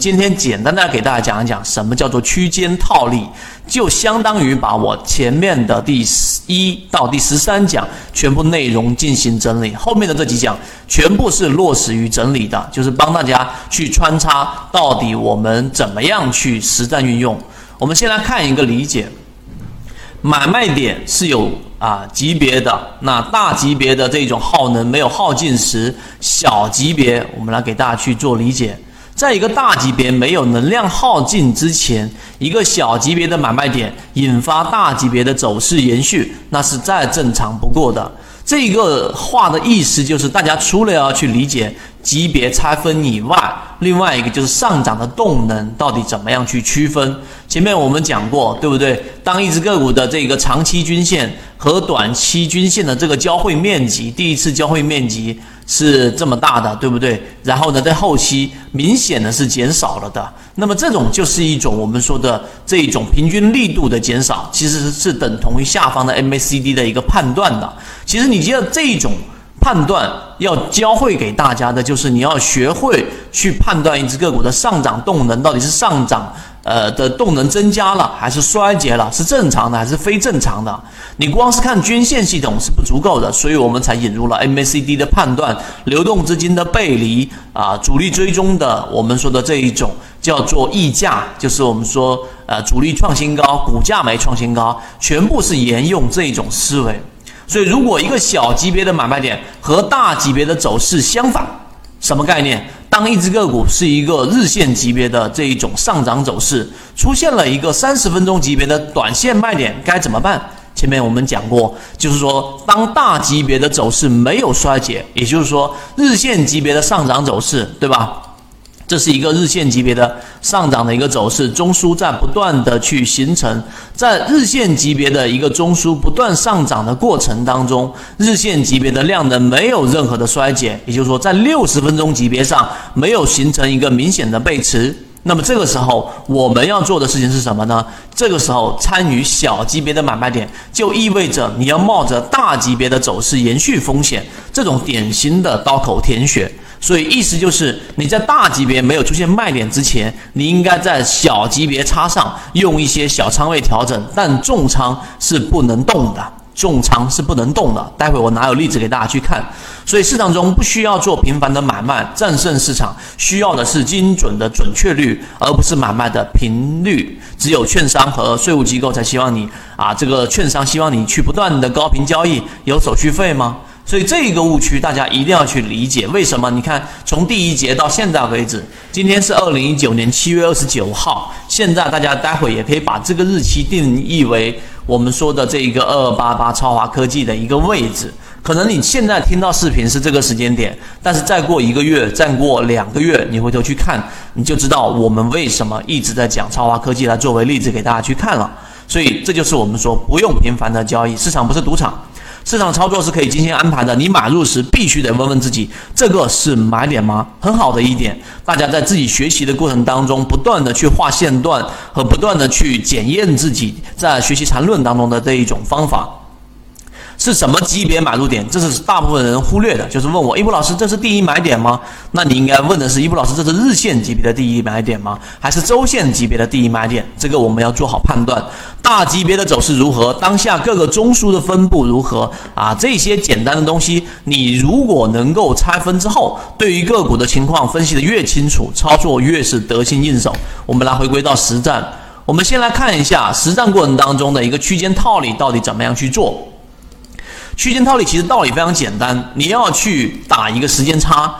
今天简单的给大家讲一讲什么叫做区间套利，就相当于把我前面的第一到第十三讲全部内容进行整理，后面的这几讲全部是落实于整理的，就是帮大家去穿插到底我们怎么样去实战运用。我们先来看一个理解，买卖点是有啊级别的，那大级别的这种耗能没有耗尽时，小级别我们来给大家去做理解。在一个大级别没有能量耗尽之前，一个小级别的买卖点引发大级别的走势延续，那是再正常不过的。这个话的意思就是，大家除了要去理解级别拆分以外，另外一个就是上涨的动能到底怎么样去区分。前面我们讲过，对不对？当一只个股的这个长期均线和短期均线的这个交汇面积，第一次交汇面积。是这么大的，对不对？然后呢，在后期明显的是减少了的。那么这种就是一种我们说的这一种平均力度的减少，其实是等同于下方的 MACD 的一个判断的。其实你记得这一种判断要教会给大家的，就是你要学会去判断一只个股的上涨动能到底是上涨。呃的动能增加了还是衰竭了？是正常的还是非正常的？你光是看均线系统是不足够的，所以我们才引入了 MACD 的判断、流动资金的背离啊、主力追踪的我们说的这一种叫做溢价，就是我们说呃主力创新高，股价没创新高，全部是沿用这一种思维。所以如果一个小级别的买卖点和大级别的走势相反，什么概念？当一只个股是一个日线级别的这一种上涨走势，出现了一个三十分钟级别的短线卖点，该怎么办？前面我们讲过，就是说，当大级别的走势没有衰竭，也就是说，日线级别的上涨走势，对吧？这是一个日线级别的上涨的一个走势，中枢在不断的去形成，在日线级别的一个中枢不断上涨的过程当中，日线级别的量能没有任何的衰减，也就是说，在六十分钟级别上没有形成一个明显的背驰。那么这个时候我们要做的事情是什么呢？这个时候参与小级别的买卖点，就意味着你要冒着大级别的走势延续风险，这种典型的刀口舔血。所以意思就是你在大级别没有出现卖点之前，你应该在小级别插上用一些小仓位调整，但重仓是不能动的，重仓是不能动的。待会我拿有例子给大家去看。所以市场中不需要做频繁的买卖战胜市场，需要的是精准的准确率，而不是买卖的频率。只有券商和税务机构才希望你啊，这个券商希望你去不断的高频交易，有手续费吗？所以这一个误区大家一定要去理解，为什么？你看，从第一节到现在为止，今天是二零一九年七月二十九号，现在大家待会也可以把这个日期定义为我们说的这一个二二八八超华科技的一个位置。可能你现在听到视频是这个时间点，但是再过一个月，再过两个月，你回头去看，你就知道我们为什么一直在讲超华科技来作为例子给大家去看了。所以这就是我们说不用频繁的交易，市场不是赌场。市场操作是可以精心安排的，你买入时必须得问问自己，这个是买点吗？很好的一点，大家在自己学习的过程当中，不断的去画线段和不断的去检验自己在学习缠论当中的这一种方法。是什么级别买入点？这是大部分人忽略的。就是问我，一博老师，这是第一买点吗？那你应该问的是，一博老师，这是日线级别的第一买点吗？还是周线级别的第一买点？这个我们要做好判断。大级别的走势如何？当下各个中枢的分布如何？啊，这些简单的东西，你如果能够拆分之后，对于个股的情况分析的越清楚，操作越是得心应手。我们来回归到实战，我们先来看一下实战过程当中的一个区间套利到底怎么样去做。区间套利其实道理非常简单，你要去打一个时间差，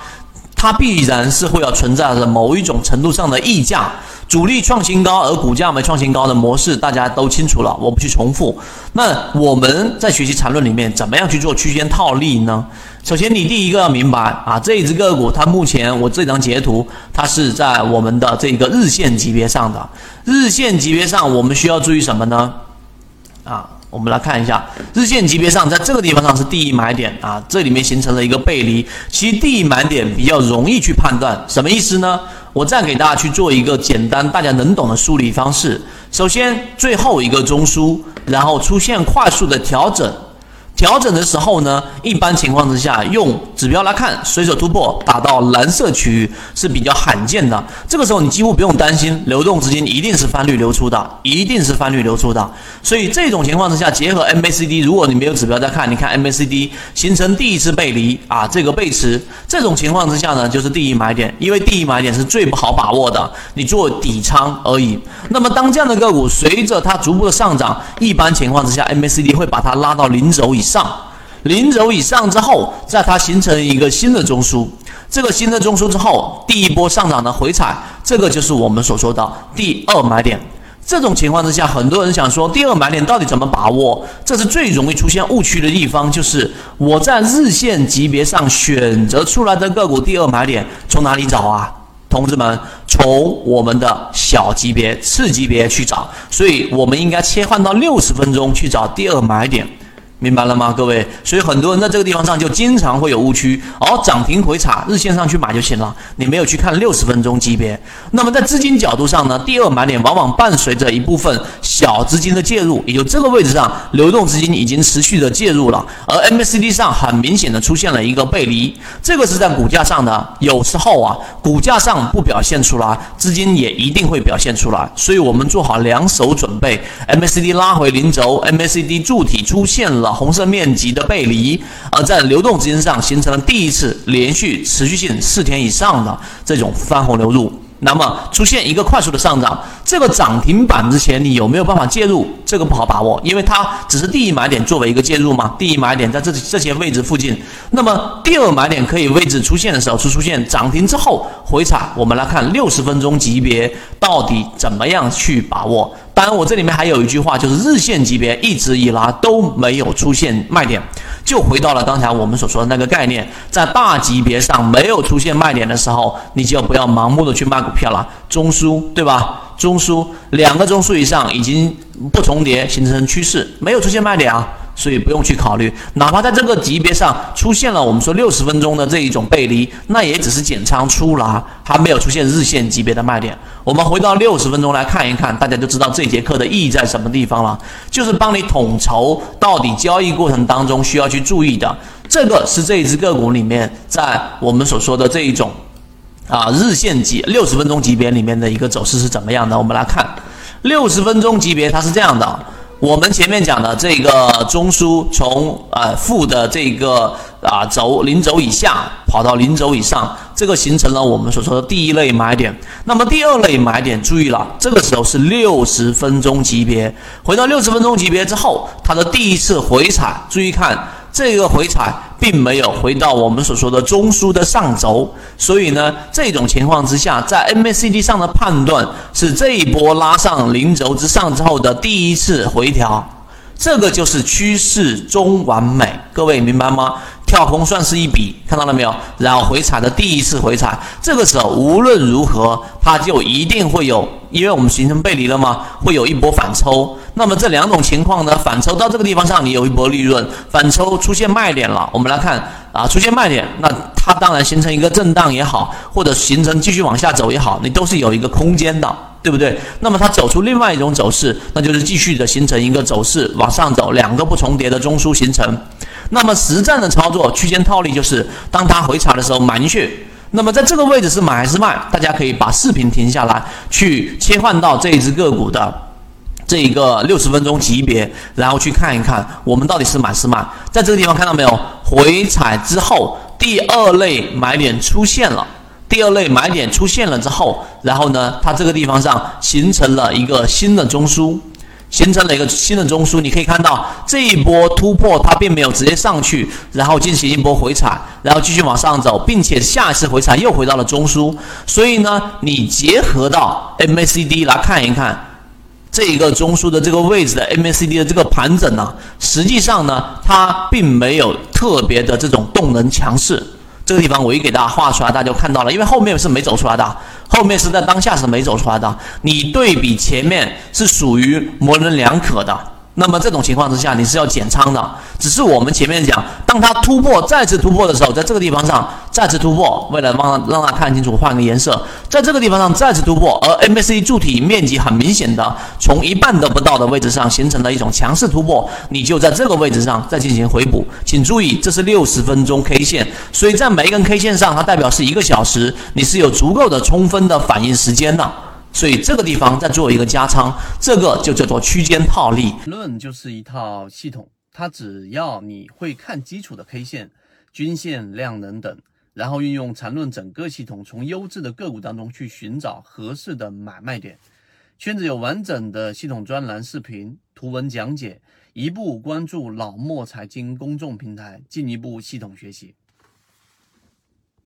它必然是会要存在着某一种程度上的溢价，主力创新高而股价没创新高的模式，大家都清楚了，我不去重复。那我们在学习缠论里面怎么样去做区间套利呢？首先，你第一个要明白啊，这一只个股它目前我这张截图，它是在我们的这个日线级别上的，日线级别上我们需要注意什么呢？啊？我们来看一下日线级别上，在这个地方上是第一买点啊，这里面形成了一个背离。其实第一买点比较容易去判断，什么意思呢？我再给大家去做一个简单大家能懂的梳理方式。首先，最后一个中枢，然后出现快速的调整。调整的时候呢，一般情况之下用指标来看，随手突破打到蓝色区域是比较罕见的。这个时候你几乎不用担心流动资金一定是翻绿流出的，一定是翻绿流出的。所以这种情况之下，结合 MACD，如果你没有指标在看，你看 MACD 形成第一次背离啊，这个背驰，这种情况之下呢，就是第一买点，因为第一买点是最不好把握的，你做底仓而已。那么当这样的个股随着它逐步的上涨，一般情况之下，MACD 会把它拉到零轴以上，上零轴以上之后，在它形成一个新的中枢，这个新的中枢之后，第一波上涨的回踩，这个就是我们所说的第二买点。这种情况之下，很多人想说，第二买点到底怎么把握？这是最容易出现误区的地方，就是我在日线级别上选择出来的个股第二买点从哪里找啊？同志们，从我们的小级别、次级别去找，所以我们应该切换到六十分钟去找第二买点。明白了吗，各位？所以很多人在这个地方上就经常会有误区，哦，涨停回踩，日线上去买就行了，你没有去看六十分钟级别。那么在资金角度上呢，第二买点往往伴随着一部分小资金的介入，也就这个位置上，流动资金已经持续的介入了，而 MACD 上很明显的出现了一个背离，这个是在股价上的。有时候啊，股价上不表现出来，资金也一定会表现出来，所以我们做好两手准备，MACD 拉回零轴，MACD 柱体出现了。红色面积的背离，而在流动资金上形成了第一次连续持续性四天以上的这种翻红流入。那么出现一个快速的上涨，这个涨停板之前你有没有办法介入？这个不好把握，因为它只是第一买点作为一个介入嘛。第一买点在这这些位置附近，那么第二买点可以位置出现的时候是出现涨停之后回踩。我们来看六十分钟级别到底怎么样去把握。当然，我这里面还有一句话，就是日线级别一直以来都没有出现卖点。就回到了刚才我们所说的那个概念，在大级别上没有出现卖点的时候，你就不要盲目的去卖股票了。中枢对吧？中枢两个中枢以上已经不重叠，形成趋势，没有出现卖点啊。所以不用去考虑，哪怕在这个级别上出现了我们说六十分钟的这一种背离，那也只是减仓出了，还没有出现日线级别的卖点。我们回到六十分钟来看一看，大家就知道这节课的意义在什么地方了，就是帮你统筹到底交易过程当中需要去注意的。这个是这一只个股里面在我们所说的这一种啊日线级六十分钟级别里面的一个走势是怎么样的？我们来看六十分钟级别，它是这样的。我们前面讲的这个中枢从呃负的这个啊轴零轴以下跑到零轴以上，这个形成了我们所说的第一类买点。那么第二类买点，注意了，这个时候是六十分钟级别。回到六十分钟级别之后，它的第一次回踩，注意看。这个回踩并没有回到我们所说的中枢的上轴，所以呢，这种情况之下，在 MACD 上的判断是这一波拉上零轴之上之后的第一次回调，这个就是趋势中完美，各位明白吗？跳空算是一笔，看到了没有？然后回踩的第一次回踩，这个时候无论如何，它就一定会有，因为我们形成背离了吗？会有一波反抽。那么这两种情况呢，反抽到这个地方上，你有一波利润；反抽出现卖点了，我们来看啊，出现卖点，那它当然形成一个震荡也好，或者形成继续往下走也好，你都是有一个空间的，对不对？那么它走出另外一种走势，那就是继续的形成一个走势往上走，两个不重叠的中枢形成。那么实战的操作区间套利就是，当它回踩的时候买进去。那么在这个位置是买还是卖？大家可以把视频停下来，去切换到这一只个股的这一个六十分钟级别，然后去看一看我们到底是买是卖。在这个地方看到没有？回踩之后，第二类买点出现了。第二类买点出现了之后，然后呢，它这个地方上形成了一个新的中枢。形成了一个新的中枢，你可以看到这一波突破，它并没有直接上去，然后进行一波回踩，然后继续往上走，并且下一次回踩又回到了中枢。所以呢，你结合到 MACD 来看一看这一个中枢的这个位置的 MACD 的这个盘整呢，实际上呢，它并没有特别的这种动能强势。这个地方我一给大家画出来，大家就看到了，因为后面是没走出来的，后面是在当下是没走出来的。你对比前面是属于模棱两可的，那么这种情况之下，你是要减仓的。只是我们前面讲，当它突破再次突破的时候，在这个地方上再次突破，为了让让它看清楚，换个颜色，在这个地方上再次突破，而 MACD 柱体面积很明显的从一半都不到的位置上形成了一种强势突破，你就在这个位置上再进行回补。请注意，这是六十分钟 K 线，所以在每一根 K 线上，它代表是一个小时，你是有足够的充分的反应时间的。所以这个地方再做一个加仓，这个就叫做区间套利。论就是一套系统，它只要你会看基础的 K 线、均线、量能等，然后运用缠论整个系统，从优质的个股当中去寻找合适的买卖点。圈子有完整的系统专栏、视频、图文讲解，一步关注老莫财经公众平台，进一步系统学习。